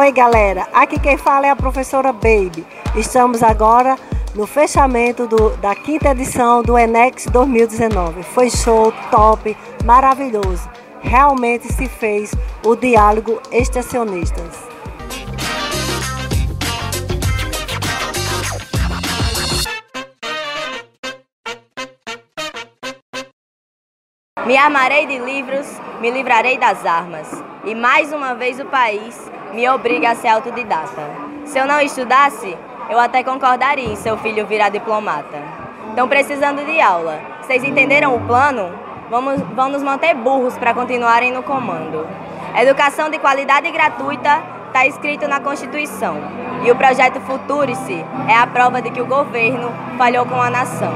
Oi, galera. Aqui quem fala é a professora Baby. Estamos agora no fechamento do, da quinta edição do Enex 2019. Foi show, top, maravilhoso. Realmente se fez o diálogo estacionistas. Me armarei de livros, me livrarei das armas. E mais uma vez o país me obriga a ser autodidata. Se eu não estudasse, eu até concordaria em seu filho virar diplomata. Estão precisando de aula. Vocês entenderam o plano? Vamos, vão nos manter burros para continuarem no comando. Educação de qualidade gratuita está escrito na Constituição. E o projeto Futurice é a prova de que o governo falhou com a nação.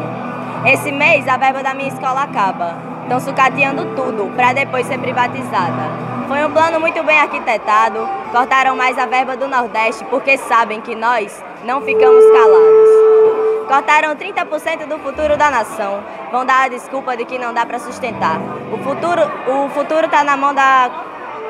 Esse mês a verba da minha escola acaba. Estão sucateando tudo para depois ser privatizada. Foi um plano muito bem arquitetado, cortaram mais a verba do Nordeste porque sabem que nós não ficamos calados. Cortaram 30% do futuro da nação. Vão dar a desculpa de que não dá para sustentar. O futuro o futuro está na mão da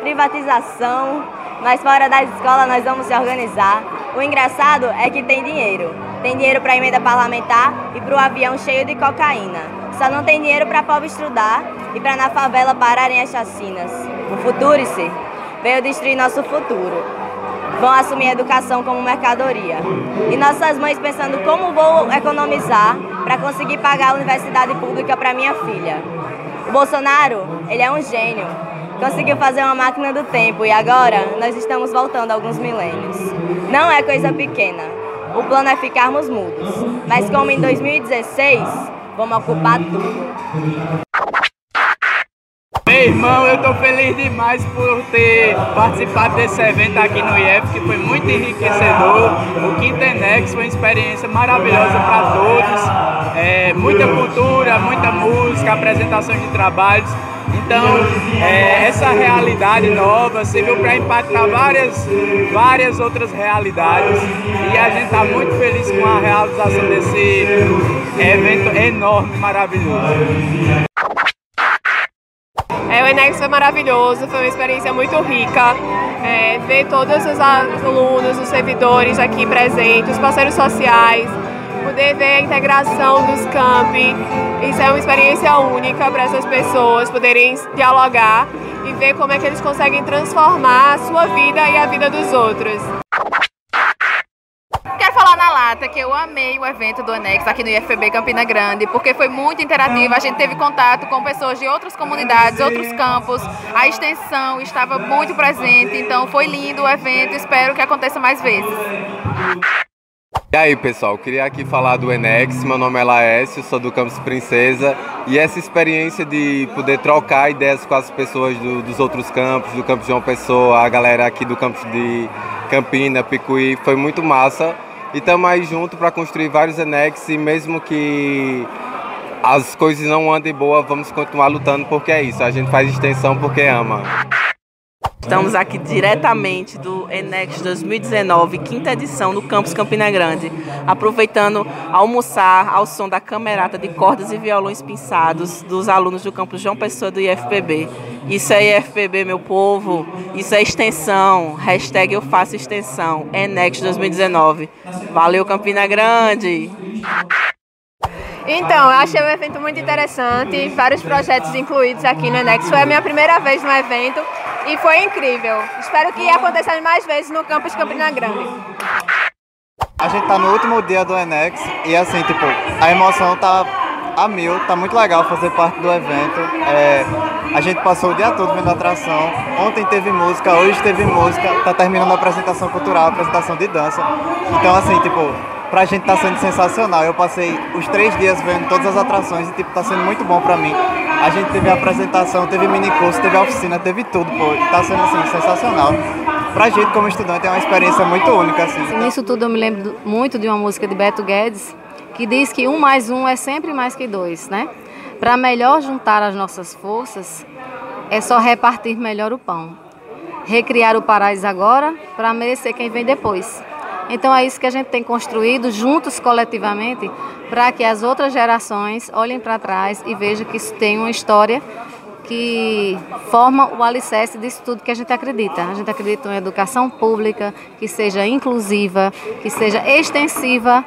privatização, mas fora das escolas nós vamos se organizar. O engraçado é que tem dinheiro. Tem dinheiro para emenda parlamentar e para o avião cheio de cocaína. Só não tem dinheiro para pobre estudar e para na favela pararem as chacinas. O Futurice veio destruir nosso futuro. Vão assumir a educação como mercadoria. E nossas mães pensando como vou economizar para conseguir pagar a universidade pública para minha filha. O Bolsonaro, ele é um gênio. Conseguiu fazer uma máquina do tempo e agora nós estamos voltando alguns milênios. Não é coisa pequena. O plano é ficarmos mudos. Mas como em 2016 Vamos ocupar tudo. Meu irmão, eu estou feliz demais por ter participado desse evento aqui no IEF, que foi muito enriquecedor. O Quintenex foi uma experiência maravilhosa para todos. É, muita cultura, muita música, apresentação de trabalhos. Então, é, essa realidade nova serviu para impactar várias, várias outras realidades e a gente está muito feliz com a realização desse evento enorme, maravilhoso. É, o Enex foi maravilhoso, foi uma experiência muito rica. É, ver todos os alunos, os servidores aqui presentes, os parceiros sociais, poder ver a integração dos campi. Isso é uma experiência única para essas pessoas poderem dialogar e ver como é que eles conseguem transformar a sua vida e a vida dos outros. Quero falar na lata que eu amei o evento do Anex aqui no IFPB Campina Grande, porque foi muito interativo. A gente teve contato com pessoas de outras comunidades, outros campos. A extensão estava muito presente, então foi lindo o evento. Espero que aconteça mais vezes. E aí pessoal, queria aqui falar do Enex, meu nome é Laércio, sou do Campus Princesa. E essa experiência de poder trocar ideias com as pessoas do, dos outros campos, do campus João Pessoa, a galera aqui do campus de Campina, Picuí, foi muito massa. E estamos aí junto para construir vários Enex e mesmo que as coisas não andem boa, vamos continuar lutando porque é isso, a gente faz extensão porque ama. Estamos aqui diretamente do Enex 2019, quinta edição no Campus Campina Grande, aproveitando almoçar ao som da camerata de cordas e violões pinçados dos alunos do campus João Pessoa do IFPB. Isso é IFPB, meu povo, isso é extensão, hashtag eu faço extensão, Enex 2019. Valeu Campina Grande! Então, eu achei o evento muito interessante, vários projetos incluídos aqui no Enex. Foi a minha primeira vez no evento e foi incrível. Espero que aconteça mais vezes no campus Campina Grande. A gente tá no último dia do Enex e assim, tipo, a emoção tá a mil, tá muito legal fazer parte do evento. É, a gente passou o dia todo vendo atração. Ontem teve música, hoje teve música, tá terminando a apresentação cultural, a apresentação de dança. Então assim, tipo, pra gente tá sendo sensacional. Eu passei os três dias vendo todas as atrações e tipo, tá sendo muito bom pra mim. A gente teve a apresentação, teve mini curso, teve a oficina, teve tudo, pô. Tá sendo assim, sensacional. Pra gente como estudante é uma experiência muito única, assim. Nisso tudo eu me lembro muito de uma música de Beto Guedes, que diz que um mais um é sempre mais que dois, né? Para melhor juntar as nossas forças, é só repartir melhor o pão. Recriar o paraíso agora para merecer quem vem depois. Então é isso que a gente tem construído juntos coletivamente para que as outras gerações olhem para trás e vejam que isso tem uma história que forma o alicerce disso tudo que a gente acredita. A gente acredita em educação pública que seja inclusiva, que seja extensiva,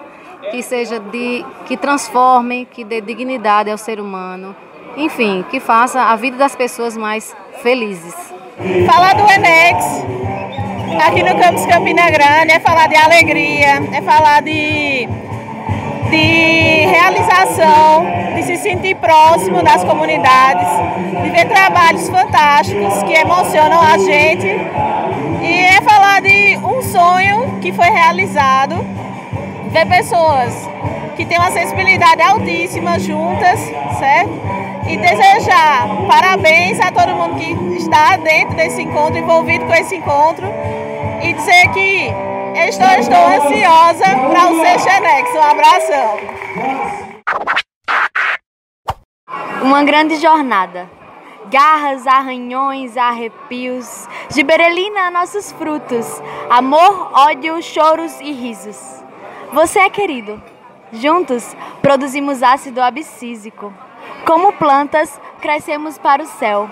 que seja de que transforme, que dê dignidade ao ser humano, enfim, que faça a vida das pessoas mais felizes. Falar do Enex aqui no campus Campina Grande é falar de alegria, é falar de de realização, de se sentir próximo das comunidades, de ver trabalhos fantásticos que emocionam a gente. E é falar de um sonho que foi realizado, ver pessoas que têm uma sensibilidade altíssima juntas, certo? E desejar parabéns a todo mundo que está dentro desse encontro, envolvido com esse encontro, e dizer que Estou, estou ansiosa para o Seixenex. Um abração. Uma grande jornada. Garras, arranhões, arrepios, giberelina nossos frutos, amor, ódio, choros e risos. Você é querido. Juntos produzimos ácido abscísico. Como plantas, crescemos para o céu,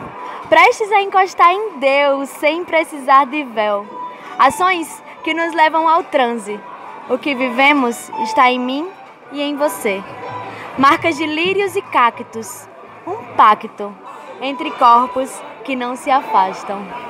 prestes a encostar em Deus sem precisar de véu. Ações que nos levam ao transe. O que vivemos está em mim e em você. Marcas de lírios e cactos. Um pacto entre corpos que não se afastam.